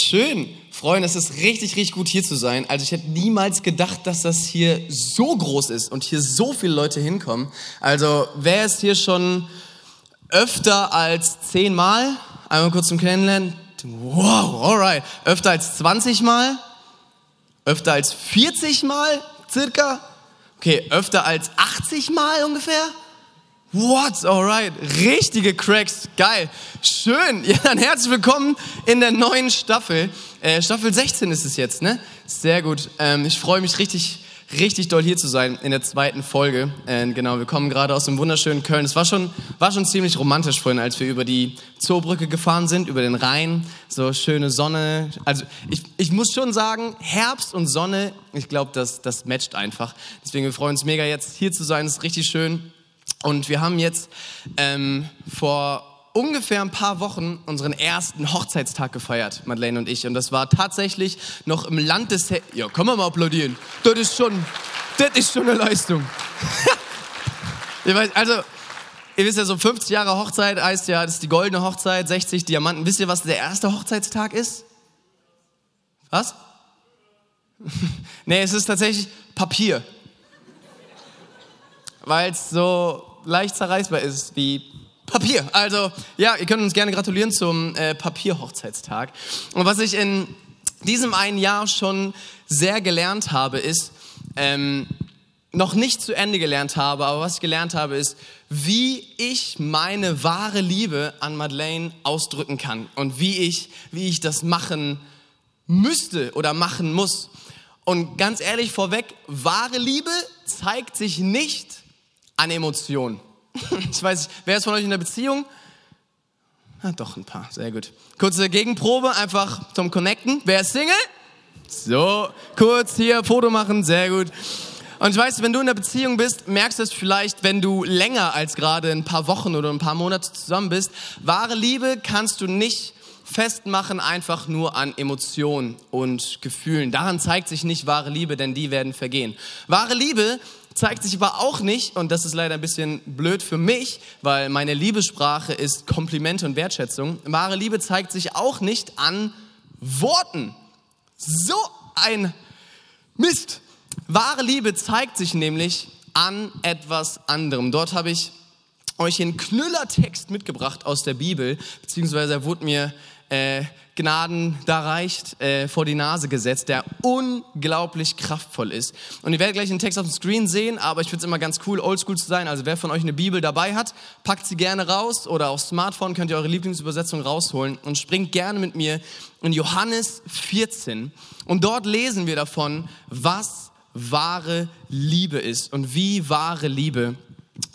Schön. Freunde, es ist richtig, richtig gut hier zu sein. Also ich hätte niemals gedacht, dass das hier so groß ist und hier so viele Leute hinkommen. Also wer ist hier schon öfter als zehnmal? Einmal kurz zum Kennenlernen. Wow, alright. Öfter als 20 Mal? Öfter als 40 Mal circa? Okay, öfter als 80 Mal ungefähr? What? Alright. Richtige Cracks. Geil. Schön. Ja, dann herzlich willkommen in der neuen Staffel. Äh, Staffel 16 ist es jetzt, ne? Sehr gut. Ähm, ich freue mich richtig, richtig doll hier zu sein in der zweiten Folge. Äh, genau, wir kommen gerade aus dem wunderschönen Köln. Es war schon, war schon ziemlich romantisch vorhin, als wir über die Zoobrücke gefahren sind, über den Rhein. So schöne Sonne. Also ich, ich muss schon sagen, Herbst und Sonne, ich glaube, das, das matcht einfach. Deswegen, wir freuen uns mega jetzt hier zu sein. Es ist richtig schön. Und wir haben jetzt ähm, vor ungefähr ein paar Wochen unseren ersten Hochzeitstag gefeiert, Madeleine und ich. Und das war tatsächlich noch im Land des... He ja, können wir mal applaudieren. Das ist schon, das ist schon eine Leistung. also, ihr wisst ja, so 50 Jahre Hochzeit heißt ja, das ist die goldene Hochzeit, 60 Diamanten. Wisst ihr, was der erste Hochzeitstag ist? Was? nee, es ist tatsächlich Papier weil es so leicht zerreißbar ist wie Papier. Also ja, ihr könnt uns gerne gratulieren zum äh, Papierhochzeitstag. Und was ich in diesem einen Jahr schon sehr gelernt habe, ist, ähm, noch nicht zu Ende gelernt habe, aber was ich gelernt habe, ist, wie ich meine wahre Liebe an Madeleine ausdrücken kann und wie ich, wie ich das machen müsste oder machen muss. Und ganz ehrlich vorweg, wahre Liebe zeigt sich nicht an Emotionen. Ich weiß nicht, wer ist von euch in der Beziehung? Ah, doch, ein paar, sehr gut. Kurze Gegenprobe, einfach zum Connecten. Wer ist Single? So, kurz hier Foto machen, sehr gut. Und ich weiß, wenn du in der Beziehung bist, merkst du es vielleicht, wenn du länger als gerade ein paar Wochen oder ein paar Monate zusammen bist. Wahre Liebe kannst du nicht festmachen einfach nur an Emotionen und Gefühlen. Daran zeigt sich nicht wahre Liebe, denn die werden vergehen. Wahre Liebe zeigt sich aber auch nicht, und das ist leider ein bisschen blöd für mich, weil meine Liebessprache ist Komplimente und Wertschätzung. Wahre Liebe zeigt sich auch nicht an Worten. So ein Mist. Wahre Liebe zeigt sich nämlich an etwas anderem. Dort habe ich euch einen Knüllertext mitgebracht aus der Bibel, beziehungsweise er wurde mir äh, Gnaden da reicht äh, vor die Nase gesetzt, der unglaublich kraftvoll ist. Und ihr werdet gleich den Text auf dem Screen sehen, aber ich finde es immer ganz cool, oldschool zu sein. Also wer von euch eine Bibel dabei hat, packt sie gerne raus oder auf Smartphone könnt ihr eure Lieblingsübersetzung rausholen und springt gerne mit mir in Johannes 14. Und dort lesen wir davon, was wahre Liebe ist und wie wahre Liebe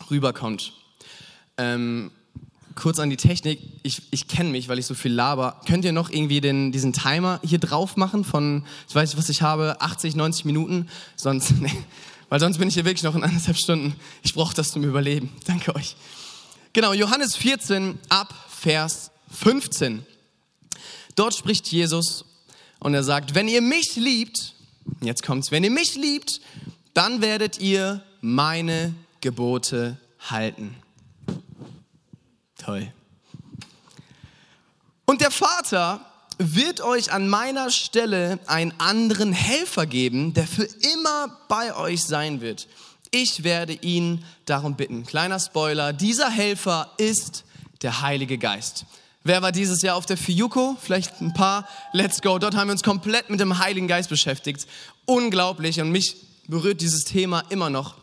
rüberkommt. Ähm, kurz an die Technik. Ich, ich kenne mich, weil ich so viel laber. Könnt ihr noch irgendwie den, diesen Timer hier drauf machen von, ich weiß nicht, was ich habe, 80, 90 Minuten? Sonst, nee, weil sonst bin ich hier wirklich noch in anderthalb Stunden. Ich brauche das zum Überleben. Danke euch. Genau, Johannes 14 ab Vers 15. Dort spricht Jesus und er sagt, wenn ihr mich liebt, jetzt kommt's, wenn ihr mich liebt, dann werdet ihr meine Gebote halten. Toll. Und der Vater wird euch an meiner Stelle einen anderen Helfer geben, der für immer bei euch sein wird. Ich werde ihn darum bitten. Kleiner Spoiler, dieser Helfer ist der Heilige Geist. Wer war dieses Jahr auf der Fiuko? Vielleicht ein paar. Let's go. Dort haben wir uns komplett mit dem Heiligen Geist beschäftigt. Unglaublich. Und mich berührt dieses Thema immer noch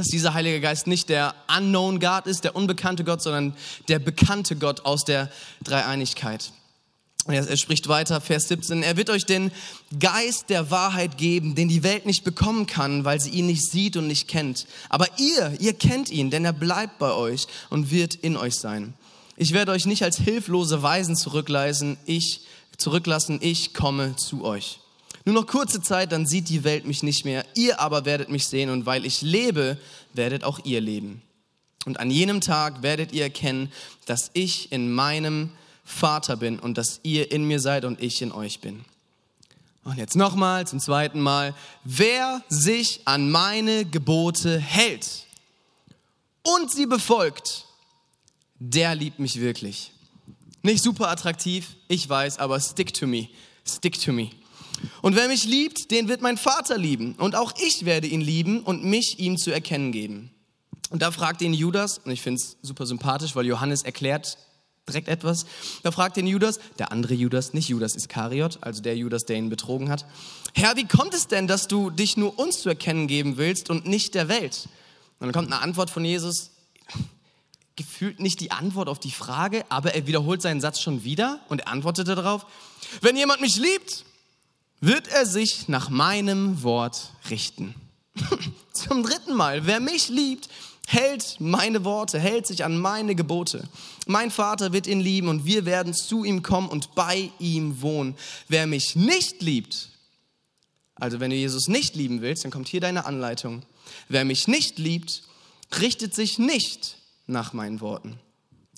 dass dieser Heilige Geist nicht der unknown God ist, der unbekannte Gott, sondern der bekannte Gott aus der Dreieinigkeit. Er spricht weiter, Vers 17. Er wird euch den Geist der Wahrheit geben, den die Welt nicht bekommen kann, weil sie ihn nicht sieht und nicht kennt. Aber ihr, ihr kennt ihn, denn er bleibt bei euch und wird in euch sein. Ich werde euch nicht als hilflose Weisen zurücklassen. Ich, zurücklassen. Ich komme zu euch. Nur noch kurze Zeit, dann sieht die Welt mich nicht mehr. Ihr aber werdet mich sehen und weil ich lebe, werdet auch ihr leben. Und an jenem Tag werdet ihr erkennen, dass ich in meinem Vater bin und dass ihr in mir seid und ich in euch bin. Und jetzt nochmal zum zweiten Mal. Wer sich an meine Gebote hält und sie befolgt, der liebt mich wirklich. Nicht super attraktiv, ich weiß, aber stick to me. Stick to me. Und wer mich liebt, den wird mein Vater lieben. Und auch ich werde ihn lieben und mich ihm zu erkennen geben. Und da fragt ihn Judas, und ich finde es super sympathisch, weil Johannes erklärt direkt etwas. Da fragt ihn Judas, der andere Judas, nicht Judas Iskariot, also der Judas, der ihn betrogen hat. Herr, wie kommt es denn, dass du dich nur uns zu erkennen geben willst und nicht der Welt? Und dann kommt eine Antwort von Jesus, gefühlt nicht die Antwort auf die Frage, aber er wiederholt seinen Satz schon wieder und er antwortete darauf, wenn jemand mich liebt, wird er sich nach meinem Wort richten. Zum dritten Mal, wer mich liebt, hält meine Worte, hält sich an meine Gebote. Mein Vater wird ihn lieben und wir werden zu ihm kommen und bei ihm wohnen. Wer mich nicht liebt, also wenn du Jesus nicht lieben willst, dann kommt hier deine Anleitung. Wer mich nicht liebt, richtet sich nicht nach meinen Worten.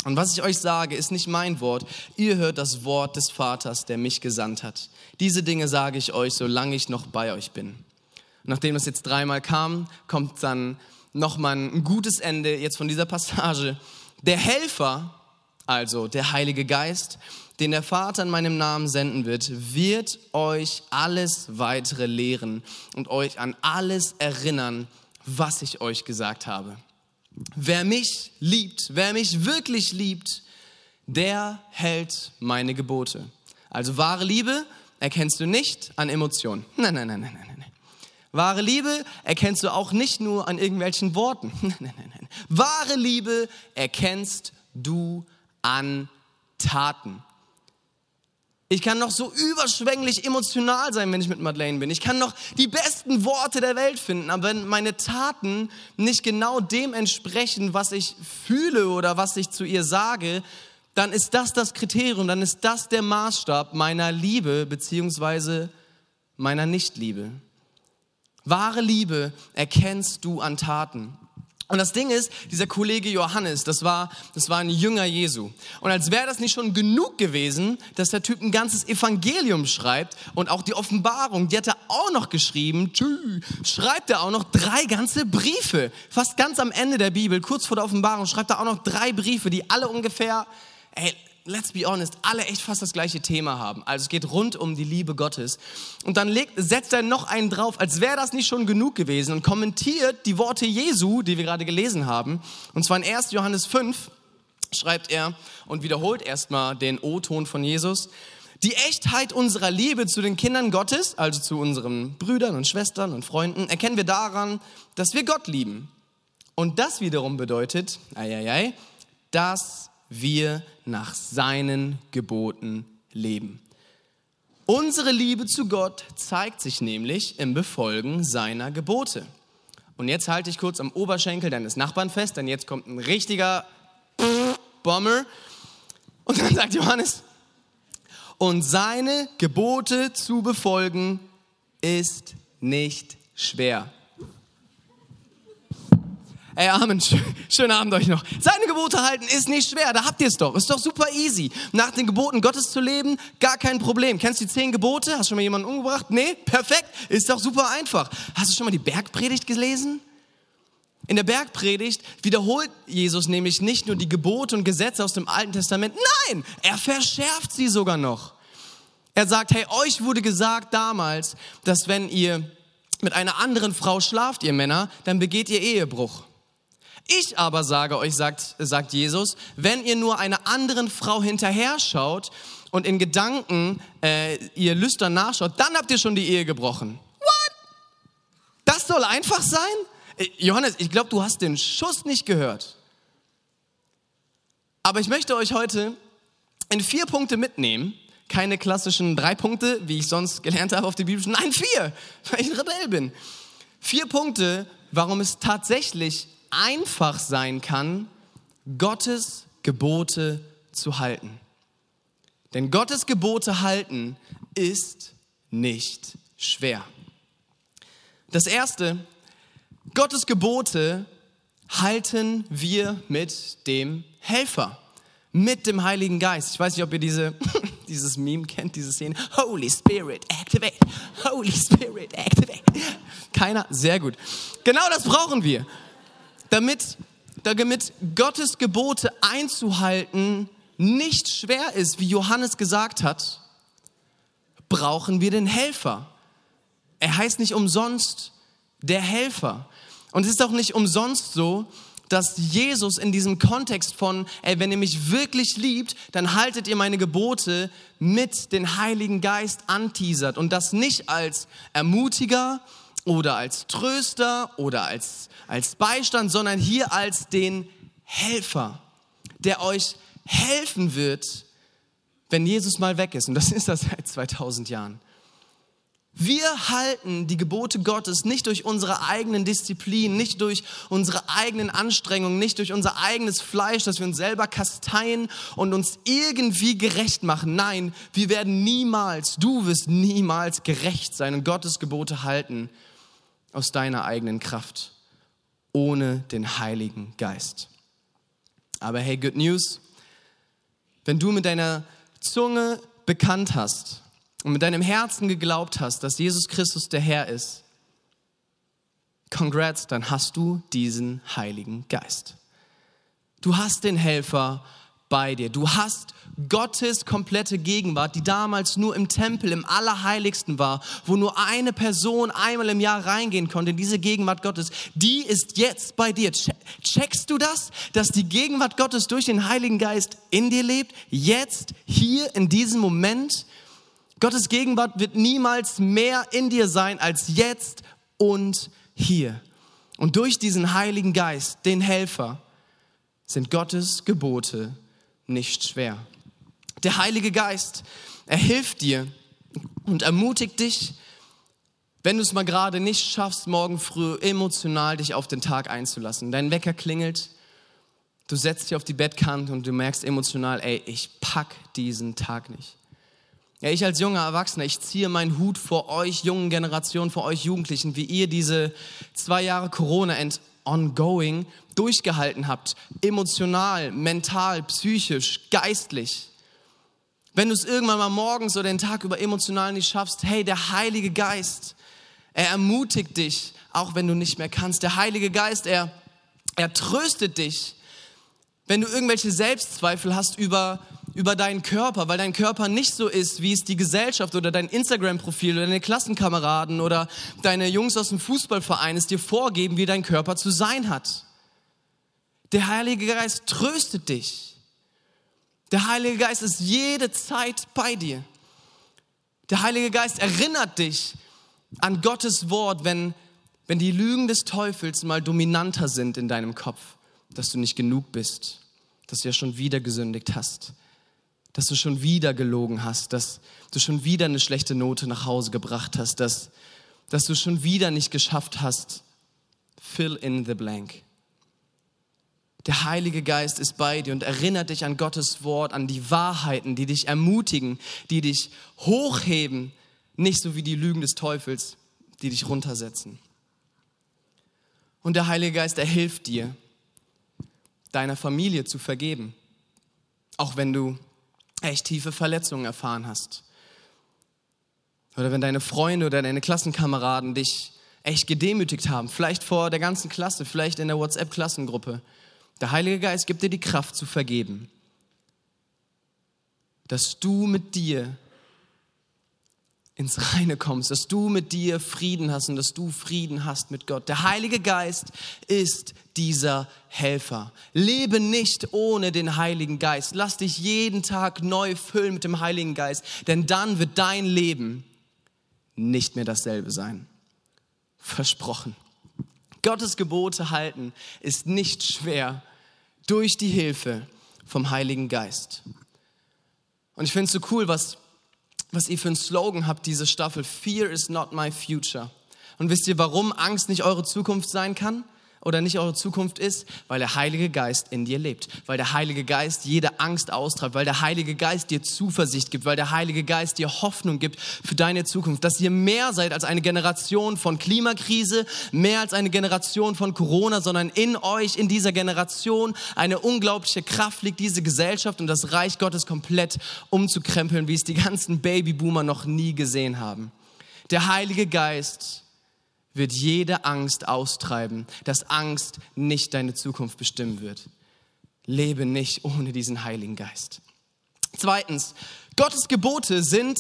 Und was ich euch sage, ist nicht mein Wort. Ihr hört das Wort des Vaters, der mich gesandt hat. Diese Dinge sage ich euch, solange ich noch bei euch bin. nachdem es jetzt dreimal kam, kommt dann nochmal ein gutes Ende jetzt von dieser Passage. Der Helfer, also der Heilige Geist, den der Vater in meinem Namen senden wird, wird euch alles weitere lehren und euch an alles erinnern, was ich euch gesagt habe. Wer mich liebt, wer mich wirklich liebt, der hält meine Gebote. Also wahre Liebe erkennst du nicht an Emotionen. Nein, nein, nein, nein, nein. nein. Wahre Liebe erkennst du auch nicht nur an irgendwelchen Worten. Nein, nein, nein, nein. Wahre Liebe erkennst du an Taten. Ich kann noch so überschwänglich emotional sein, wenn ich mit Madeleine bin. Ich kann noch die besten Worte der Welt finden, aber wenn meine Taten nicht genau dem entsprechen, was ich fühle oder was ich zu ihr sage, dann ist das das Kriterium, dann ist das der Maßstab meiner Liebe beziehungsweise meiner Nichtliebe. Wahre Liebe erkennst du an Taten. Und das Ding ist, dieser Kollege Johannes, das war, das war ein Jünger Jesu. Und als wäre das nicht schon genug gewesen, dass der Typ ein ganzes Evangelium schreibt und auch die Offenbarung, die hat er auch noch geschrieben, tschü, schreibt er auch noch drei ganze Briefe. Fast ganz am Ende der Bibel, kurz vor der Offenbarung, schreibt er auch noch drei Briefe, die alle ungefähr, ey, let's be honest, alle echt fast das gleiche Thema haben. Also es geht rund um die Liebe Gottes. Und dann legt, setzt er noch einen drauf, als wäre das nicht schon genug gewesen und kommentiert die Worte Jesu, die wir gerade gelesen haben. Und zwar in 1. Johannes 5 schreibt er und wiederholt erstmal den O-Ton von Jesus. Die Echtheit unserer Liebe zu den Kindern Gottes, also zu unseren Brüdern und Schwestern und Freunden, erkennen wir daran, dass wir Gott lieben. Und das wiederum bedeutet, ei, ei, ei, dass wir nach seinen Geboten leben. Unsere Liebe zu Gott zeigt sich nämlich im Befolgen seiner Gebote. Und jetzt halte ich kurz am Oberschenkel deines Nachbarn fest, denn jetzt kommt ein richtiger Bomber. Und dann sagt Johannes, und seine Gebote zu befolgen ist nicht schwer. Ey, Amen. Schönen Abend euch noch. Seine Gebote halten ist nicht schwer. Da habt ihr es doch. Ist doch super easy. Nach den Geboten Gottes zu leben, gar kein Problem. Kennst du die zehn Gebote? Hast du schon mal jemanden umgebracht? Nee? Perfekt. Ist doch super einfach. Hast du schon mal die Bergpredigt gelesen? In der Bergpredigt wiederholt Jesus nämlich nicht nur die Gebote und Gesetze aus dem Alten Testament. Nein, er verschärft sie sogar noch. Er sagt, hey, euch wurde gesagt damals, dass wenn ihr mit einer anderen Frau schlaft, ihr Männer, dann begeht ihr Ehebruch. Ich aber sage euch, sagt, sagt Jesus, wenn ihr nur einer anderen Frau hinterher schaut und in Gedanken äh, ihr lüstern nachschaut, dann habt ihr schon die Ehe gebrochen. What? Das soll einfach sein? Äh, Johannes, ich glaube, du hast den Schuss nicht gehört. Aber ich möchte euch heute in vier Punkte mitnehmen. Keine klassischen drei Punkte, wie ich sonst gelernt habe auf der Bibel. Nein, vier, weil ich ein Rebell bin. Vier Punkte, warum es tatsächlich einfach sein kann, Gottes Gebote zu halten. Denn Gottes Gebote halten ist nicht schwer. Das erste, Gottes Gebote halten wir mit dem Helfer, mit dem Heiligen Geist. Ich weiß nicht, ob ihr diese, dieses Meme kennt, diese Szene. Holy Spirit, activate. Holy Spirit, activate. Keiner? Sehr gut. Genau das brauchen wir damit, damit Gottes Gebote einzuhalten nicht schwer ist, wie Johannes gesagt hat, brauchen wir den Helfer. Er heißt nicht umsonst der Helfer. Und es ist auch nicht umsonst so, dass Jesus in diesem Kontext von, ey, wenn ihr mich wirklich liebt, dann haltet ihr meine Gebote mit den Heiligen Geist anteasert und das nicht als Ermutiger oder als Tröster oder als, als Beistand, sondern hier als den Helfer, der euch helfen wird, wenn Jesus mal weg ist. Und das ist das seit 2000 Jahren. Wir halten die Gebote Gottes nicht durch unsere eigenen Disziplin, nicht durch unsere eigenen Anstrengungen, nicht durch unser eigenes Fleisch, dass wir uns selber kasteien und uns irgendwie gerecht machen. Nein, wir werden niemals, du wirst niemals gerecht sein und Gottes Gebote halten aus deiner eigenen Kraft, ohne den Heiligen Geist. Aber hey, good news. Wenn du mit deiner Zunge bekannt hast, und mit deinem Herzen geglaubt hast, dass Jesus Christus der Herr ist, congrats, dann hast du diesen Heiligen Geist. Du hast den Helfer bei dir. Du hast Gottes komplette Gegenwart, die damals nur im Tempel, im Allerheiligsten war, wo nur eine Person einmal im Jahr reingehen konnte, in diese Gegenwart Gottes, die ist jetzt bei dir. Checkst du das, dass die Gegenwart Gottes durch den Heiligen Geist in dir lebt? Jetzt, hier, in diesem Moment? Gottes Gegenwart wird niemals mehr in dir sein als jetzt und hier. Und durch diesen Heiligen Geist, den Helfer, sind Gottes Gebote nicht schwer. Der Heilige Geist, er hilft dir und ermutigt dich, wenn du es mal gerade nicht schaffst, morgen früh emotional dich auf den Tag einzulassen. Dein Wecker klingelt, du setzt dich auf die Bettkante und du merkst emotional, ey, ich pack diesen Tag nicht. Ja, ich als junger Erwachsener, ich ziehe meinen Hut vor euch jungen Generationen, vor euch Jugendlichen, wie ihr diese zwei Jahre Corona and ongoing durchgehalten habt. Emotional, mental, psychisch, geistlich. Wenn du es irgendwann mal morgens oder den Tag über emotional nicht schaffst, hey, der Heilige Geist, er ermutigt dich, auch wenn du nicht mehr kannst. Der Heilige Geist, er, er tröstet dich, wenn du irgendwelche Selbstzweifel hast über über deinen Körper, weil dein Körper nicht so ist, wie es die Gesellschaft oder dein Instagram-Profil oder deine Klassenkameraden oder deine Jungs aus dem Fußballverein es dir vorgeben, wie dein Körper zu sein hat. Der Heilige Geist tröstet dich. Der Heilige Geist ist jede Zeit bei dir. Der Heilige Geist erinnert dich an Gottes Wort, wenn, wenn die Lügen des Teufels mal dominanter sind in deinem Kopf, dass du nicht genug bist, dass du ja schon wieder gesündigt hast dass du schon wieder gelogen hast, dass du schon wieder eine schlechte Note nach Hause gebracht hast, dass, dass du schon wieder nicht geschafft hast. Fill in the blank. Der Heilige Geist ist bei dir und erinnert dich an Gottes Wort, an die Wahrheiten, die dich ermutigen, die dich hochheben, nicht so wie die Lügen des Teufels, die dich runtersetzen. Und der Heilige Geist, er hilft dir, deiner Familie zu vergeben, auch wenn du echt tiefe Verletzungen erfahren hast. Oder wenn deine Freunde oder deine Klassenkameraden dich echt gedemütigt haben, vielleicht vor der ganzen Klasse, vielleicht in der WhatsApp-Klassengruppe. Der Heilige Geist gibt dir die Kraft zu vergeben, dass du mit dir ins Reine kommst, dass du mit dir Frieden hast und dass du Frieden hast mit Gott. Der Heilige Geist ist dieser Helfer. Lebe nicht ohne den Heiligen Geist. Lass dich jeden Tag neu füllen mit dem Heiligen Geist, denn dann wird dein Leben nicht mehr dasselbe sein. Versprochen. Gottes Gebote halten ist nicht schwer durch die Hilfe vom Heiligen Geist. Und ich finde es so cool, was was ihr für einen Slogan habt, diese Staffel. Fear is not my future. Und wisst ihr, warum Angst nicht eure Zukunft sein kann? Oder nicht eure Zukunft ist, weil der Heilige Geist in dir lebt, weil der Heilige Geist jede Angst austreibt, weil der Heilige Geist dir Zuversicht gibt, weil der Heilige Geist dir Hoffnung gibt für deine Zukunft, dass ihr mehr seid als eine Generation von Klimakrise, mehr als eine Generation von Corona, sondern in euch, in dieser Generation eine unglaubliche Kraft liegt, diese Gesellschaft und das Reich Gottes komplett umzukrempeln, wie es die ganzen Babyboomer noch nie gesehen haben. Der Heilige Geist wird jede Angst austreiben, dass Angst nicht deine Zukunft bestimmen wird. Lebe nicht ohne diesen Heiligen Geist. Zweitens, Gottes Gebote sind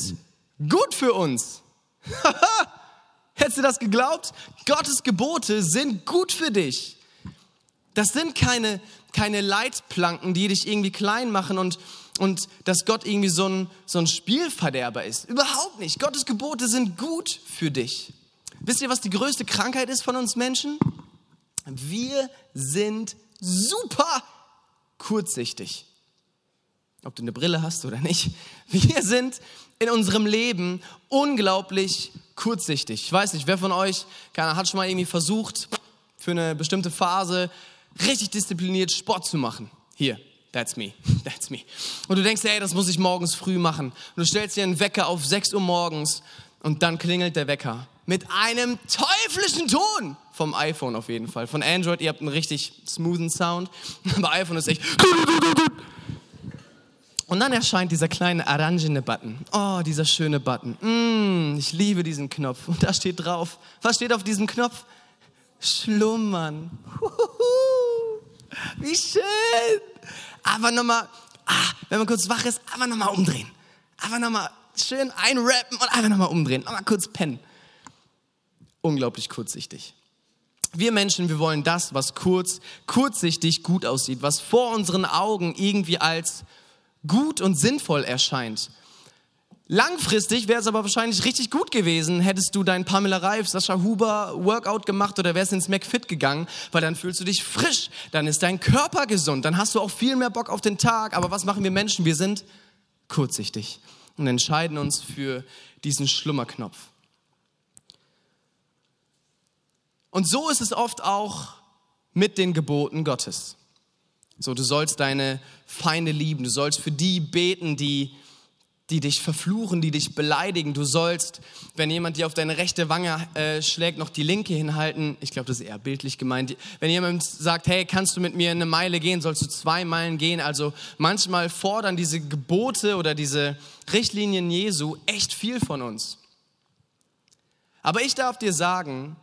gut für uns. Hättest du das geglaubt? Gottes Gebote sind gut für dich. Das sind keine, keine Leitplanken, die dich irgendwie klein machen und, und dass Gott irgendwie so ein, so ein Spielverderber ist. Überhaupt nicht. Gottes Gebote sind gut für dich. Wisst ihr, was die größte Krankheit ist von uns Menschen? Wir sind super kurzsichtig. Ob du eine Brille hast oder nicht. Wir sind in unserem Leben unglaublich kurzsichtig. Ich weiß nicht, wer von euch keiner hat schon mal irgendwie versucht, für eine bestimmte Phase richtig diszipliniert Sport zu machen. Hier, that's me, that's me. Und du denkst, ey, das muss ich morgens früh machen. Und du stellst dir einen Wecker auf 6 Uhr morgens und dann klingelt der Wecker mit einem teuflischen Ton vom iPhone auf jeden Fall. Von Android, ihr habt einen richtig smoothen Sound, aber iPhone ist echt und dann erscheint dieser kleine orangene Button. Oh, dieser schöne Button. Mm, ich liebe diesen Knopf. Und da steht drauf. Was steht auf diesem Knopf? Schlummern. Wie schön. Aber nochmal, ah, wenn man kurz wach ist, einfach nochmal umdrehen. Einfach nochmal schön einrappen und einfach nochmal umdrehen. Nochmal kurz pennen. Unglaublich kurzsichtig. Wir Menschen, wir wollen das, was kurz, kurzsichtig gut aussieht, was vor unseren Augen irgendwie als gut und sinnvoll erscheint. Langfristig wäre es aber wahrscheinlich richtig gut gewesen, hättest du dein Pamela Reif, Sascha Huber Workout gemacht oder wärst ins McFit gegangen, weil dann fühlst du dich frisch, dann ist dein Körper gesund, dann hast du auch viel mehr Bock auf den Tag. Aber was machen wir Menschen? Wir sind kurzsichtig und entscheiden uns für diesen Schlummerknopf. Und so ist es oft auch mit den Geboten Gottes. So, du sollst deine Feinde lieben, du sollst für die beten, die, die dich verfluchen, die dich beleidigen. Du sollst, wenn jemand dir auf deine rechte Wange äh, schlägt, noch die linke hinhalten. Ich glaube, das ist eher bildlich gemeint. Wenn jemand sagt, hey, kannst du mit mir eine Meile gehen, sollst du zwei Meilen gehen. Also manchmal fordern diese Gebote oder diese Richtlinien Jesu echt viel von uns. Aber ich darf dir sagen,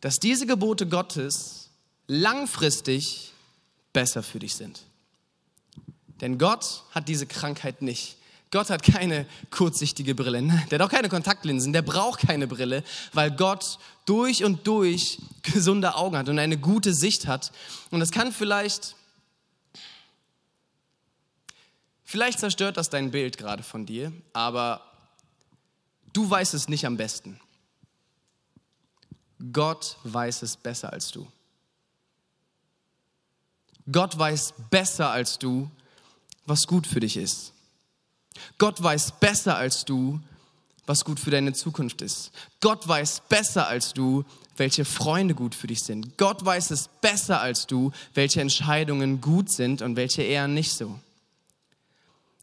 dass diese Gebote Gottes langfristig besser für dich sind. Denn Gott hat diese Krankheit nicht. Gott hat keine kurzsichtige Brille. Der hat auch keine Kontaktlinsen. Der braucht keine Brille, weil Gott durch und durch gesunde Augen hat und eine gute Sicht hat. Und das kann vielleicht, vielleicht zerstört das dein Bild gerade von dir, aber du weißt es nicht am besten. Gott weiß es besser als du. Gott weiß besser als du, was gut für dich ist. Gott weiß besser als du, was gut für deine Zukunft ist. Gott weiß besser als du, welche Freunde gut für dich sind. Gott weiß es besser als du, welche Entscheidungen gut sind und welche eher nicht so.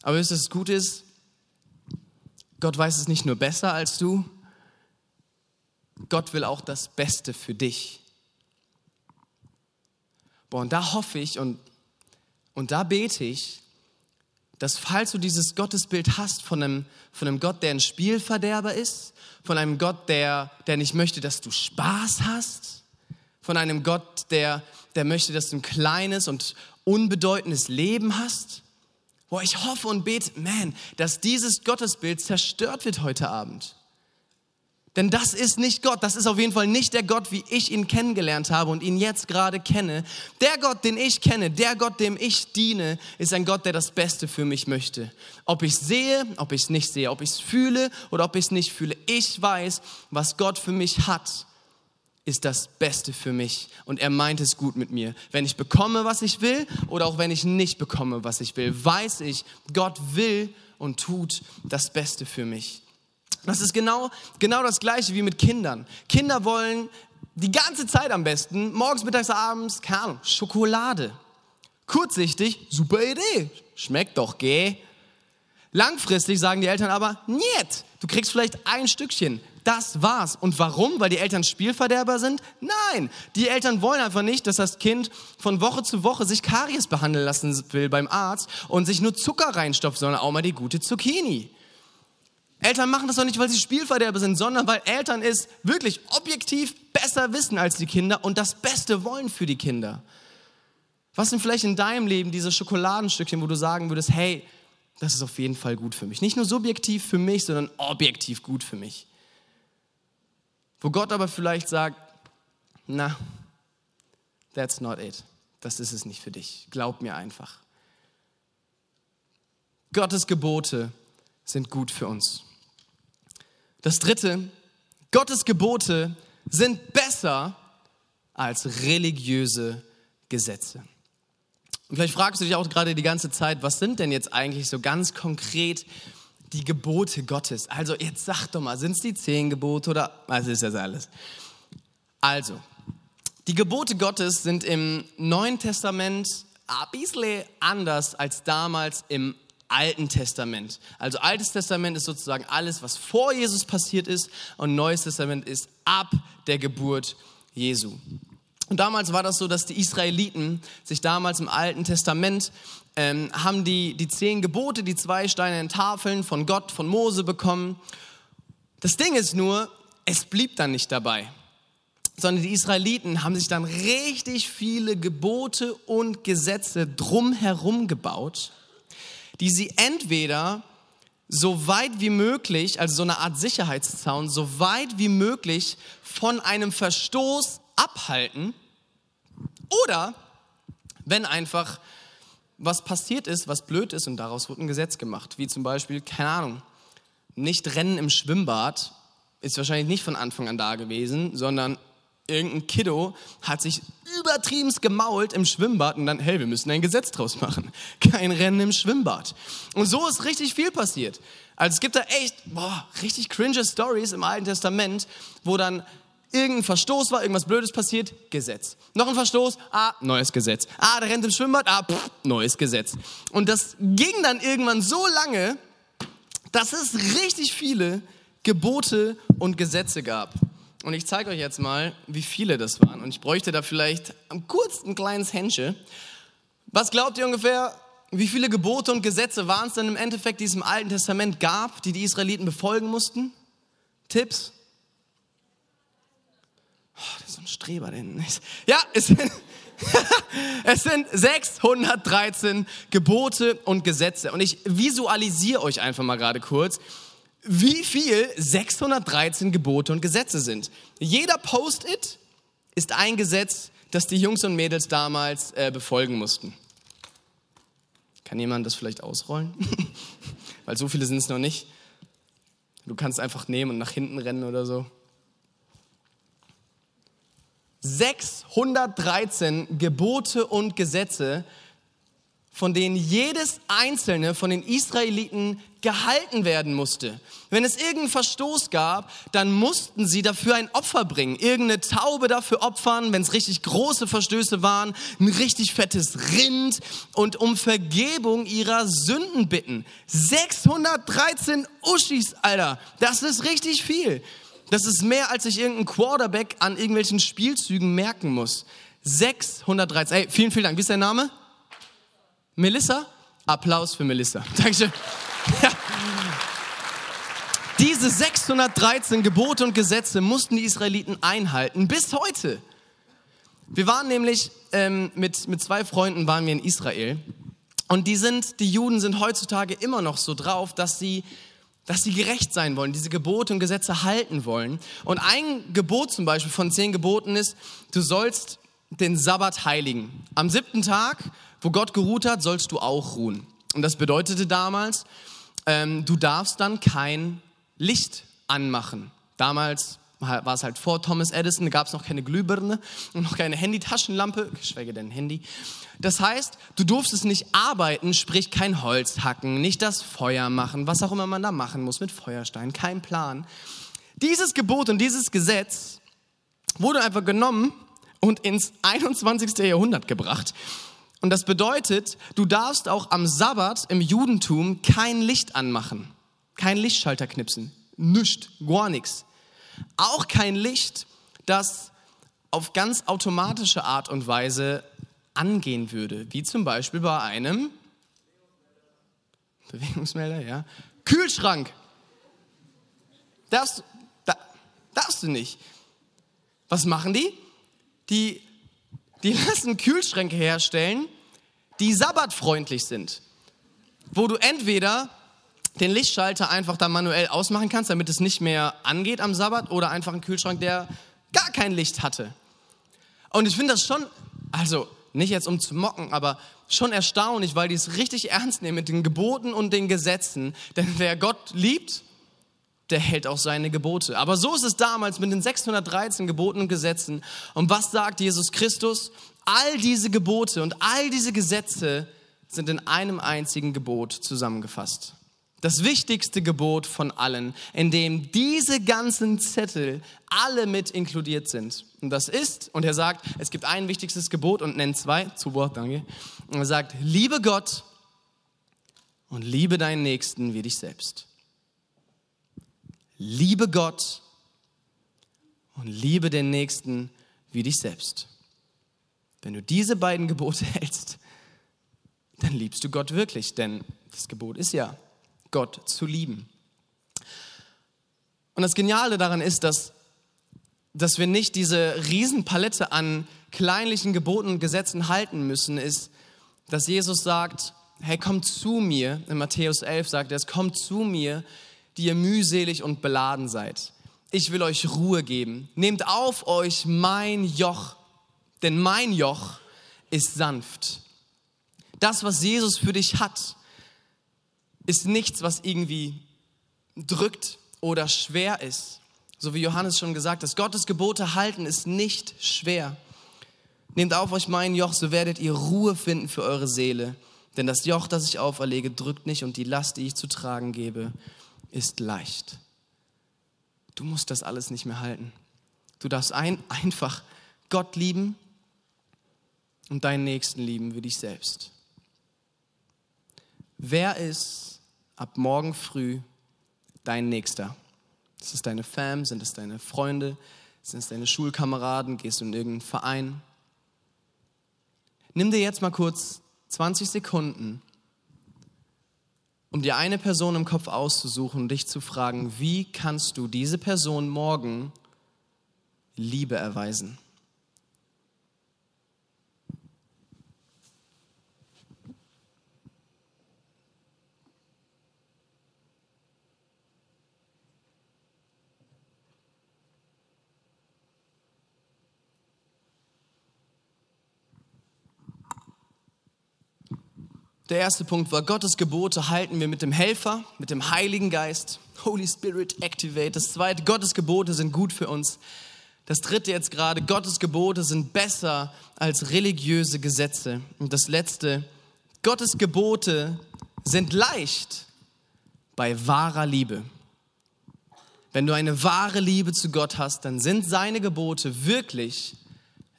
Aber wisst ihr, was gut ist? Gott weiß es nicht nur besser als du, Gott will auch das Beste für dich. Boah, und da hoffe ich und, und da bete ich, dass falls du dieses Gottesbild hast von einem, von einem Gott, der ein Spielverderber ist, von einem Gott, der, der nicht möchte, dass du Spaß hast, von einem Gott, der, der möchte, dass du ein kleines und unbedeutendes Leben hast, Boah, ich hoffe und bete, man, dass dieses Gottesbild zerstört wird heute Abend. Denn das ist nicht Gott. Das ist auf jeden Fall nicht der Gott, wie ich ihn kennengelernt habe und ihn jetzt gerade kenne. Der Gott, den ich kenne, der Gott, dem ich diene, ist ein Gott, der das Beste für mich möchte. Ob ich sehe, ob ich es nicht sehe, ob ich es fühle oder ob ich es nicht fühle. Ich weiß, was Gott für mich hat, ist das Beste für mich. Und er meint es gut mit mir. Wenn ich bekomme, was ich will oder auch wenn ich nicht bekomme, was ich will, weiß ich, Gott will und tut das Beste für mich. Das ist genau, genau das Gleiche wie mit Kindern. Kinder wollen die ganze Zeit am besten, morgens, mittags, abends, keine Ahnung, Schokolade. Kurzsichtig, super Idee, schmeckt doch, geh. Langfristig sagen die Eltern aber, niet, du kriegst vielleicht ein Stückchen. Das war's. Und warum? Weil die Eltern Spielverderber sind? Nein, die Eltern wollen einfach nicht, dass das Kind von Woche zu Woche sich Karies behandeln lassen will beim Arzt und sich nur Zucker reinstopft, sondern auch mal die gute Zucchini. Eltern machen das doch nicht, weil sie Spielverderber sind, sondern weil Eltern es wirklich objektiv besser wissen als die Kinder und das Beste wollen für die Kinder. Was sind vielleicht in deinem Leben diese Schokoladenstückchen, wo du sagen würdest, hey, das ist auf jeden Fall gut für mich. Nicht nur subjektiv für mich, sondern objektiv gut für mich. Wo Gott aber vielleicht sagt, na, that's not it. Das ist es nicht für dich. Glaub mir einfach. Gottes Gebote sind gut für uns. Das dritte, Gottes Gebote sind besser als religiöse Gesetze. Und vielleicht fragst du dich auch gerade die ganze Zeit, was sind denn jetzt eigentlich so ganz konkret die Gebote Gottes? Also jetzt sag doch mal, sind es die zehn Gebote oder was ist das alles? Also, die Gebote Gottes sind im Neuen Testament ein bisschen anders als damals im Alten Testament. Also Altes Testament ist sozusagen alles, was vor Jesus passiert ist und Neues Testament ist ab der Geburt Jesu. Und damals war das so, dass die Israeliten sich damals im Alten Testament ähm, haben die, die zehn Gebote, die zwei steinernen Tafeln von Gott, von Mose bekommen. Das Ding ist nur, es blieb dann nicht dabei, sondern die Israeliten haben sich dann richtig viele Gebote und Gesetze drumherum gebaut, die sie entweder so weit wie möglich, also so eine Art Sicherheitszaun, so weit wie möglich von einem Verstoß abhalten oder wenn einfach was passiert ist, was blöd ist und daraus wird ein Gesetz gemacht, wie zum Beispiel, keine Ahnung, nicht rennen im Schwimmbad ist wahrscheinlich nicht von Anfang an da gewesen, sondern irgendein Kiddo hat sich übertrieben gemault im Schwimmbad und dann, hey, wir müssen ein Gesetz draus machen. Kein Rennen im Schwimmbad. Und so ist richtig viel passiert. Also es gibt da echt, boah, richtig cringe Stories im Alten Testament, wo dann irgendein Verstoß war, irgendwas Blödes passiert, Gesetz. Noch ein Verstoß, ah, neues Gesetz. Ah, der rennt im Schwimmbad, ah, pff, neues Gesetz. Und das ging dann irgendwann so lange, dass es richtig viele Gebote und Gesetze gab. Und ich zeige euch jetzt mal, wie viele das waren. Und ich bräuchte da vielleicht kurz ein kleines Händchen. Was glaubt ihr ungefähr, wie viele Gebote und Gesetze waren es denn im Endeffekt, die es im Alten Testament gab, die die Israeliten befolgen mussten? Tipps? Oh, das ist so ein Streber, denn. Ja, es sind, es sind 613 Gebote und Gesetze. Und ich visualisiere euch einfach mal gerade kurz, wie viel 613 Gebote und Gesetze sind. Jeder Post-it ist ein Gesetz, das die Jungs und Mädels damals äh, befolgen mussten. Kann jemand das vielleicht ausrollen? Weil so viele sind es noch nicht. Du kannst einfach nehmen und nach hinten rennen oder so. 613 Gebote und Gesetze, von denen jedes einzelne von den Israeliten gehalten werden musste. Wenn es irgendeinen Verstoß gab, dann mussten sie dafür ein Opfer bringen, irgendeine Taube dafür opfern, wenn es richtig große Verstöße waren, ein richtig fettes Rind und um Vergebung ihrer Sünden bitten. 613 Uschis, Alter, das ist richtig viel. Das ist mehr, als sich irgendein Quarterback an irgendwelchen Spielzügen merken muss. 613. Ey, vielen, vielen Dank. Wie ist dein Name? Melissa? Applaus für Melissa. Dankeschön. Ja. Diese 613 Gebote und Gesetze mussten die Israeliten einhalten bis heute. Wir waren nämlich ähm, mit, mit zwei Freunden waren wir in Israel und die sind, die Juden sind heutzutage immer noch so drauf, dass sie dass sie gerecht sein wollen, diese Gebote und Gesetze halten wollen. Und ein Gebot zum Beispiel von zehn Geboten ist, du sollst den Sabbat heiligen. Am siebten Tag, wo Gott geruht hat, sollst du auch ruhen. Und das bedeutete damals, ähm, du darfst dann kein Licht anmachen. Damals war es halt vor Thomas Edison, da gab es noch keine Glühbirne und noch keine Handytaschenlampe, geschweige denn Handy. Das heißt, du durftest nicht arbeiten, sprich kein Holz hacken, nicht das Feuer machen, was auch immer man da machen muss mit Feuerstein, kein Plan. Dieses Gebot und dieses Gesetz wurde einfach genommen und ins 21. Jahrhundert gebracht. Und das bedeutet, du darfst auch am Sabbat im Judentum kein Licht anmachen, kein Lichtschalter knipsen, nichts, gar nichts. Auch kein Licht, das auf ganz automatische Art und Weise angehen würde, wie zum Beispiel bei einem Bewegungsmelder, ja, Kühlschrank. Darfst, da, darfst du nicht. Was machen die? Die, die lassen Kühlschränke herstellen, die sabbatfreundlich sind. wo du entweder den Lichtschalter einfach dann manuell ausmachen kannst, damit es nicht mehr angeht am Sabbat, oder einfach einen Kühlschrank, der gar kein Licht hatte. Und ich finde das schon, also nicht jetzt um zu mocken, aber schon erstaunlich, weil die es richtig ernst nehmen mit den Geboten und den Gesetzen. Denn wer Gott liebt, der hält auch seine Gebote. Aber so ist es damals mit den 613 Geboten und Gesetzen. Und was sagt Jesus Christus? All diese Gebote und all diese Gesetze sind in einem einzigen Gebot zusammengefasst. Das wichtigste Gebot von allen, in dem diese ganzen Zettel alle mit inkludiert sind. Und das ist, und er sagt, es gibt ein wichtigstes Gebot und nennt zwei, zu Wort, danke. Und er sagt, liebe Gott und liebe deinen Nächsten wie dich selbst. Liebe Gott und liebe den Nächsten wie dich selbst. Wenn du diese beiden Gebote hältst, dann liebst du Gott wirklich, denn das Gebot ist ja, Gott zu lieben. Und das Geniale daran ist, dass, dass wir nicht diese Riesenpalette an kleinlichen Geboten und Gesetzen halten müssen, ist, dass Jesus sagt, hey, kommt zu mir, in Matthäus 11 sagt er es, kommt zu mir, die ihr mühselig und beladen seid. Ich will euch Ruhe geben. Nehmt auf euch mein Joch, denn mein Joch ist sanft. Das, was Jesus für dich hat, ist nichts, was irgendwie drückt oder schwer ist. So wie Johannes schon gesagt hat, Gottes Gebote halten ist nicht schwer. Nehmt auf euch mein Joch, so werdet ihr Ruhe finden für eure Seele. Denn das Joch, das ich auferlege, drückt nicht und die Last, die ich zu tragen gebe, ist leicht. Du musst das alles nicht mehr halten. Du darfst ein, einfach Gott lieben und deinen Nächsten lieben wie dich selbst. Wer ist ab morgen früh dein Nächster? Ist es deine Fam? Sind es deine Freunde? Sind es deine Schulkameraden? Gehst du in irgendeinen Verein? Nimm dir jetzt mal kurz 20 Sekunden um dir eine Person im Kopf auszusuchen und dich zu fragen, wie kannst du diese Person morgen Liebe erweisen? Der erste Punkt war, Gottes Gebote halten wir mit dem Helfer, mit dem Heiligen Geist. Holy Spirit activate. Das zweite, Gottes Gebote sind gut für uns. Das dritte jetzt gerade, Gottes Gebote sind besser als religiöse Gesetze. Und das letzte, Gottes Gebote sind leicht bei wahrer Liebe. Wenn du eine wahre Liebe zu Gott hast, dann sind seine Gebote wirklich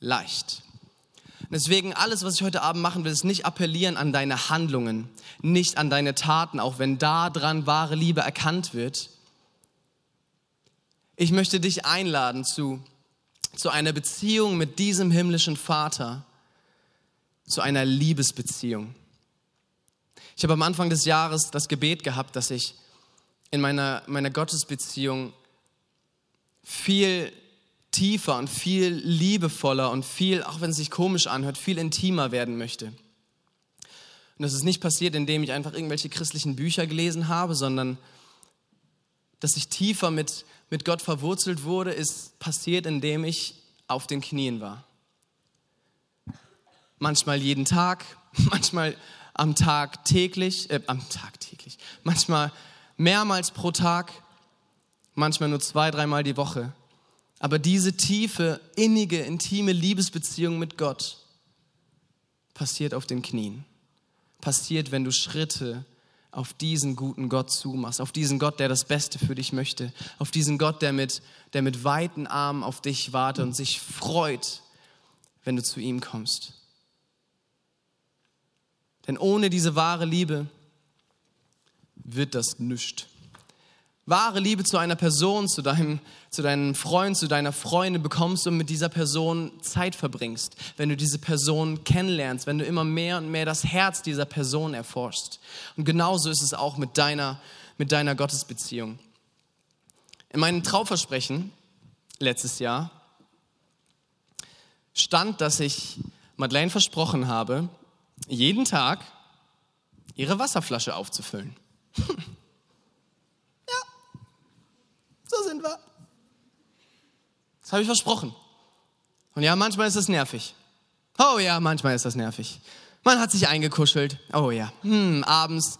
leicht. Deswegen alles, was ich heute Abend machen will, ist nicht appellieren an deine Handlungen, nicht an deine Taten, auch wenn da dran wahre Liebe erkannt wird. Ich möchte dich einladen zu, zu einer Beziehung mit diesem himmlischen Vater, zu einer Liebesbeziehung. Ich habe am Anfang des Jahres das Gebet gehabt, dass ich in meiner, meiner Gottesbeziehung viel tiefer und viel liebevoller und viel, auch wenn es sich komisch anhört, viel intimer werden möchte. Und das ist nicht passiert, indem ich einfach irgendwelche christlichen Bücher gelesen habe, sondern dass ich tiefer mit, mit Gott verwurzelt wurde, ist passiert, indem ich auf den Knien war. Manchmal jeden Tag, manchmal am Tag täglich, äh, am Tag täglich, manchmal mehrmals pro Tag, manchmal nur zwei, dreimal die Woche. Aber diese tiefe, innige, intime Liebesbeziehung mit Gott passiert auf den Knien. Passiert, wenn du Schritte auf diesen guten Gott zumachst, auf diesen Gott, der das Beste für dich möchte, auf diesen Gott, der mit, der mit weiten Armen auf dich wartet und sich freut, wenn du zu ihm kommst. Denn ohne diese wahre Liebe wird das nichts. Wahre Liebe zu einer Person, zu deinem, zu deinem Freund, zu deiner Freundin bekommst und mit dieser Person Zeit verbringst, wenn du diese Person kennenlernst, wenn du immer mehr und mehr das Herz dieser Person erforschst. Und genauso ist es auch mit deiner, mit deiner Gottesbeziehung. In meinem Trauversprechen letztes Jahr stand, dass ich Madeleine versprochen habe, jeden Tag ihre Wasserflasche aufzufüllen. ja, so sind wir. Das habe ich versprochen. Und ja, manchmal ist das nervig. Oh ja, manchmal ist das nervig. Man hat sich eingekuschelt. Oh ja, hm, abends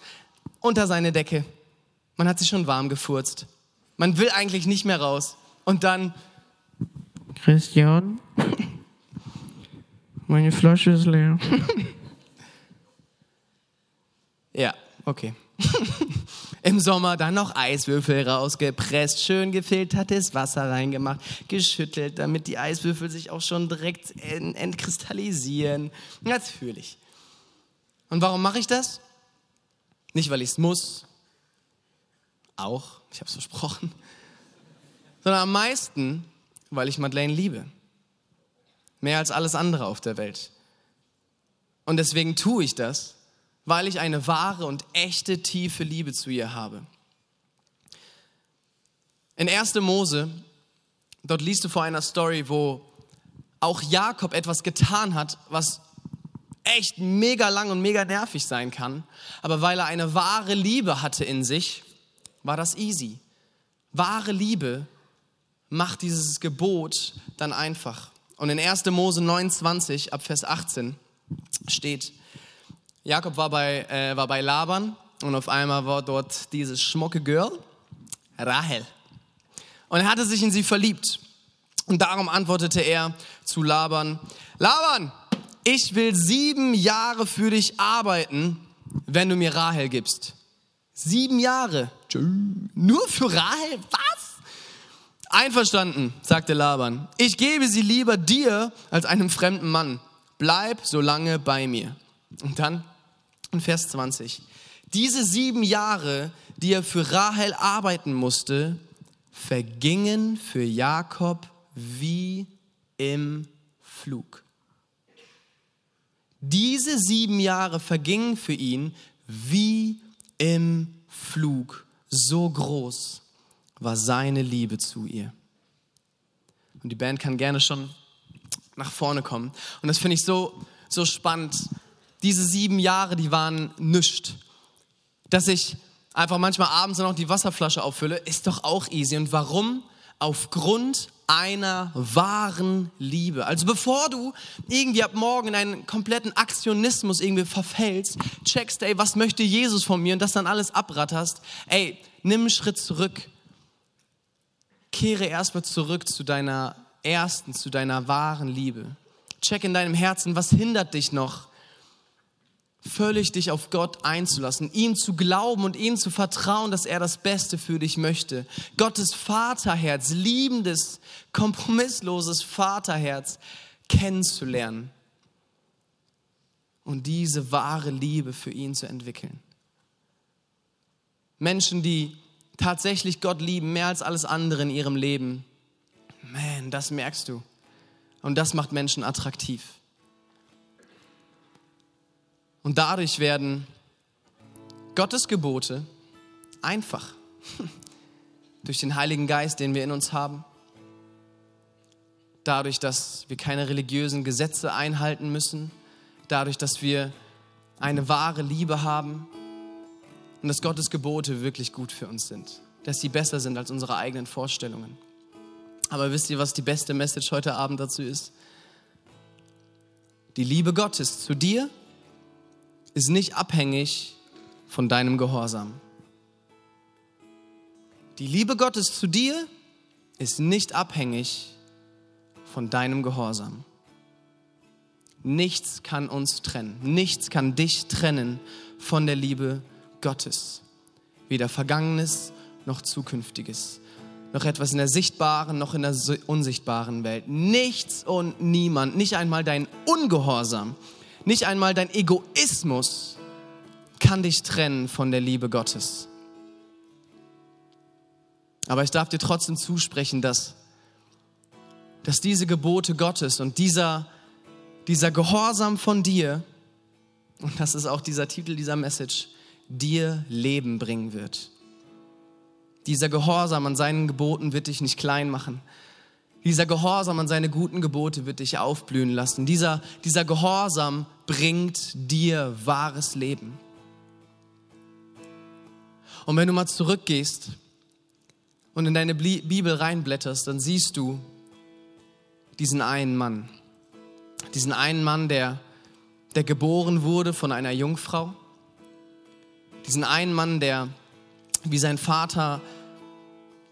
unter seine Decke. Man hat sich schon warm gefurzt. Man will eigentlich nicht mehr raus. Und dann. Christian, meine Flasche ist leer. ja, okay. Im Sommer dann noch Eiswürfel rausgepresst, schön gefiltertes Wasser reingemacht, geschüttelt, damit die Eiswürfel sich auch schon direkt entkristallisieren. Natürlich. Und warum mache ich das? Nicht, weil ich es muss, auch, ich habe es versprochen, sondern am meisten, weil ich Madeleine liebe. Mehr als alles andere auf der Welt. Und deswegen tue ich das, weil ich eine wahre und echte tiefe Liebe zu ihr habe. In 1. Mose, dort liest du vor einer Story, wo auch Jakob etwas getan hat, was echt mega lang und mega nervig sein kann. Aber weil er eine wahre Liebe hatte in sich, war das easy. Wahre Liebe macht dieses Gebot dann einfach. Und in 1. Mose 29 ab Vers 18 steht, Jakob war bei, äh, war bei Laban und auf einmal war dort dieses schmucke Girl, Rahel. Und er hatte sich in sie verliebt. Und darum antwortete er zu Laban, Laban, ich will sieben Jahre für dich arbeiten, wenn du mir Rahel gibst. Sieben Jahre. Nur für Rahel? Was? Einverstanden, sagte Laban. Ich gebe sie lieber dir als einem fremden Mann. Bleib so lange bei mir. Und dann in Vers 20. Diese sieben Jahre, die er für Rahel arbeiten musste, vergingen für Jakob wie im Flug. Diese sieben Jahre vergingen für ihn wie im Flug. So groß war seine Liebe zu ihr. Und die Band kann gerne schon nach vorne kommen. Und das finde ich so, so spannend. Diese sieben Jahre, die waren nischt. Dass ich einfach manchmal abends noch die Wasserflasche auffülle, ist doch auch easy. Und warum? Aufgrund einer wahren Liebe. Also bevor du irgendwie ab morgen in einen kompletten Aktionismus irgendwie verfällst, checkst, ey, was möchte Jesus von mir und das dann alles abratterst, ey, nimm einen Schritt zurück. Kehre erstmal zurück zu deiner ersten, zu deiner wahren Liebe. Check in deinem Herzen, was hindert dich noch, völlig dich auf Gott einzulassen, ihm zu glauben und ihm zu vertrauen, dass er das Beste für dich möchte. Gottes Vaterherz, liebendes, kompromissloses Vaterherz kennenzulernen und diese wahre Liebe für ihn zu entwickeln. Menschen, die tatsächlich Gott lieben, mehr als alles andere in ihrem Leben, man, das merkst du. Und das macht Menschen attraktiv. Und dadurch werden Gottes Gebote einfach durch den Heiligen Geist, den wir in uns haben, dadurch, dass wir keine religiösen Gesetze einhalten müssen, dadurch, dass wir eine wahre Liebe haben und dass Gottes Gebote wirklich gut für uns sind, dass sie besser sind als unsere eigenen Vorstellungen. Aber wisst ihr, was die beste Message heute Abend dazu ist? Die Liebe Gottes zu dir ist nicht abhängig von deinem Gehorsam. Die Liebe Gottes zu dir ist nicht abhängig von deinem Gehorsam. Nichts kann uns trennen. Nichts kann dich trennen von der Liebe Gottes. Weder Vergangenes noch Zukünftiges. Noch etwas in der sichtbaren, noch in der unsichtbaren Welt. Nichts und niemand, nicht einmal dein Ungehorsam nicht einmal dein Egoismus kann dich trennen von der Liebe Gottes. Aber ich darf dir trotzdem zusprechen, dass, dass diese Gebote Gottes und dieser, dieser Gehorsam von dir, und das ist auch dieser Titel dieser Message, dir Leben bringen wird. Dieser Gehorsam an seinen Geboten wird dich nicht klein machen. Dieser Gehorsam an seine guten Gebote wird dich aufblühen lassen. Dieser, dieser Gehorsam bringt dir wahres Leben. Und wenn du mal zurückgehst und in deine Bibel reinblätterst, dann siehst du diesen einen Mann. Diesen einen Mann, der, der geboren wurde von einer Jungfrau. Diesen einen Mann, der wie sein Vater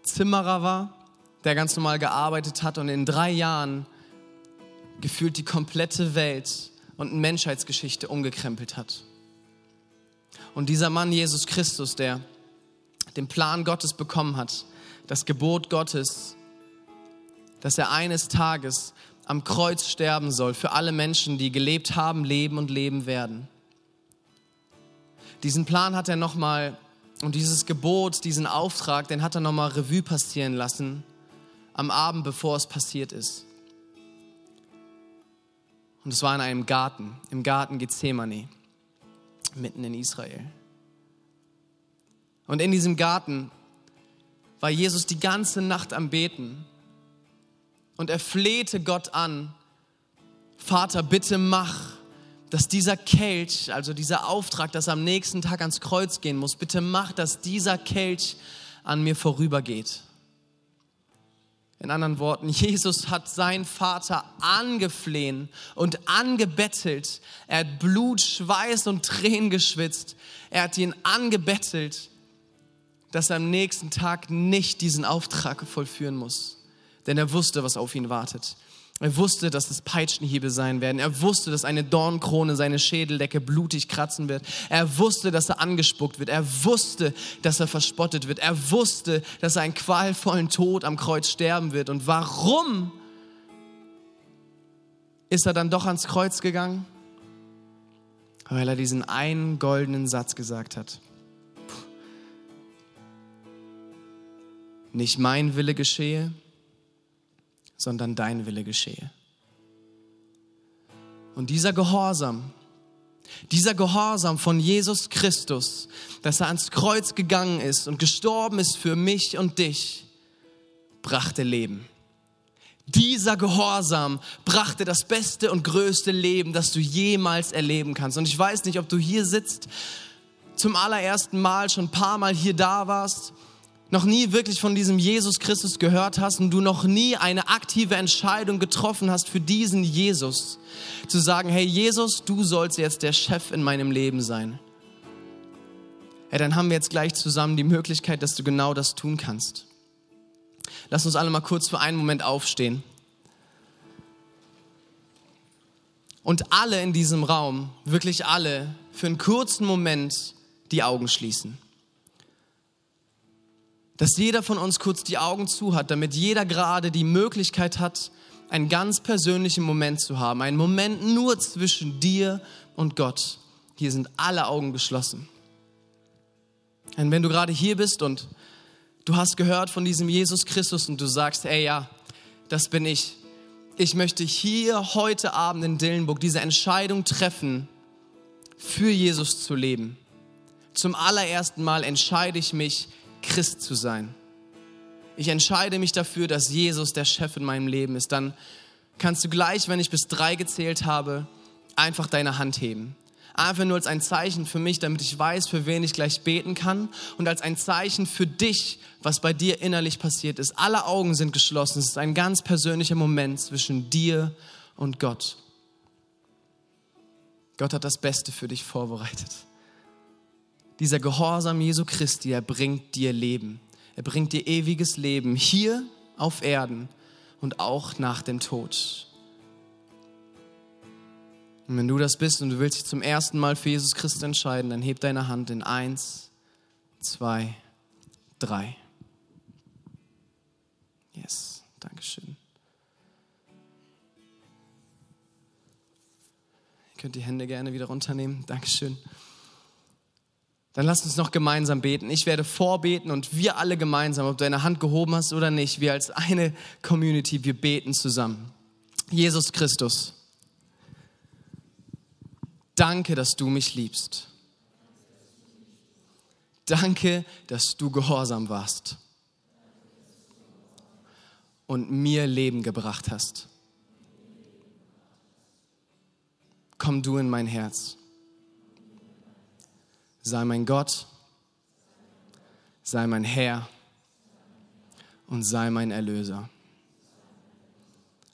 Zimmerer war, der ganz normal gearbeitet hat und in drei Jahren gefühlt die komplette Welt und Menschheitsgeschichte umgekrempelt hat. Und dieser Mann, Jesus Christus, der den Plan Gottes bekommen hat, das Gebot Gottes, dass er eines Tages am Kreuz sterben soll für alle Menschen, die gelebt haben, leben und leben werden. Diesen Plan hat er nochmal und dieses Gebot, diesen Auftrag, den hat er nochmal Revue passieren lassen am Abend, bevor es passiert ist. Und es war in einem Garten, im Garten Gethsemane, mitten in Israel. Und in diesem Garten war Jesus die ganze Nacht am Beten. Und er flehte Gott an, Vater, bitte mach, dass dieser Kelch, also dieser Auftrag, dass er am nächsten Tag ans Kreuz gehen muss, bitte mach, dass dieser Kelch an mir vorübergeht. In anderen Worten, Jesus hat seinen Vater angeflehen und angebettelt. Er hat Blut, Schweiß und Tränen geschwitzt. Er hat ihn angebettelt, dass er am nächsten Tag nicht diesen Auftrag vollführen muss. Denn er wusste, was auf ihn wartet. Er wusste, dass es Peitschenhiebe sein werden. Er wusste, dass eine Dornkrone seine Schädeldecke blutig kratzen wird. Er wusste, dass er angespuckt wird. Er wusste, dass er verspottet wird. Er wusste, dass er einen qualvollen Tod am Kreuz sterben wird. Und warum ist er dann doch ans Kreuz gegangen? Weil er diesen einen goldenen Satz gesagt hat. Nicht mein Wille geschehe, sondern dein Wille geschehe. Und dieser Gehorsam, dieser Gehorsam von Jesus Christus, dass er ans Kreuz gegangen ist und gestorben ist für mich und dich, brachte Leben. Dieser Gehorsam brachte das beste und größte Leben, das du jemals erleben kannst. Und ich weiß nicht, ob du hier sitzt, zum allerersten Mal schon ein paar Mal hier da warst noch nie wirklich von diesem Jesus Christus gehört hast und du noch nie eine aktive Entscheidung getroffen hast für diesen Jesus, zu sagen, hey Jesus, du sollst jetzt der Chef in meinem Leben sein. Hey, dann haben wir jetzt gleich zusammen die Möglichkeit, dass du genau das tun kannst. Lass uns alle mal kurz für einen Moment aufstehen. Und alle in diesem Raum, wirklich alle, für einen kurzen Moment die Augen schließen dass jeder von uns kurz die Augen zu hat, damit jeder gerade die Möglichkeit hat, einen ganz persönlichen Moment zu haben, einen Moment nur zwischen dir und Gott. Hier sind alle Augen geschlossen. Und wenn du gerade hier bist und du hast gehört von diesem Jesus Christus und du sagst, ey ja, das bin ich. Ich möchte hier heute Abend in Dillenburg diese Entscheidung treffen, für Jesus zu leben. Zum allerersten Mal entscheide ich mich, Christ zu sein. Ich entscheide mich dafür, dass Jesus der Chef in meinem Leben ist. Dann kannst du gleich, wenn ich bis drei gezählt habe, einfach deine Hand heben. Einfach nur als ein Zeichen für mich, damit ich weiß, für wen ich gleich beten kann und als ein Zeichen für dich, was bei dir innerlich passiert ist. Alle Augen sind geschlossen. Es ist ein ganz persönlicher Moment zwischen dir und Gott. Gott hat das Beste für dich vorbereitet. Dieser Gehorsam Jesu Christi, er bringt dir Leben. Er bringt dir ewiges Leben hier auf Erden und auch nach dem Tod. Und wenn du das bist und du willst dich zum ersten Mal für Jesus Christus entscheiden, dann heb deine Hand in eins, zwei, drei. Yes, Dankeschön. Ihr könnt die Hände gerne wieder runternehmen. Dankeschön. Dann lass uns noch gemeinsam beten. Ich werde vorbeten und wir alle gemeinsam, ob du deine Hand gehoben hast oder nicht, wir als eine Community, wir beten zusammen. Jesus Christus, danke, dass du mich liebst. Danke, dass du gehorsam warst und mir Leben gebracht hast. Komm du in mein Herz sei mein Gott, sei mein Herr und sei mein Erlöser.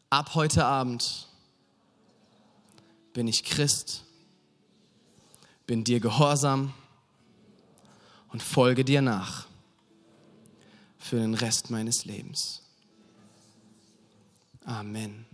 Ab heute Abend bin ich Christ, bin dir gehorsam und folge dir nach für den Rest meines Lebens. Amen.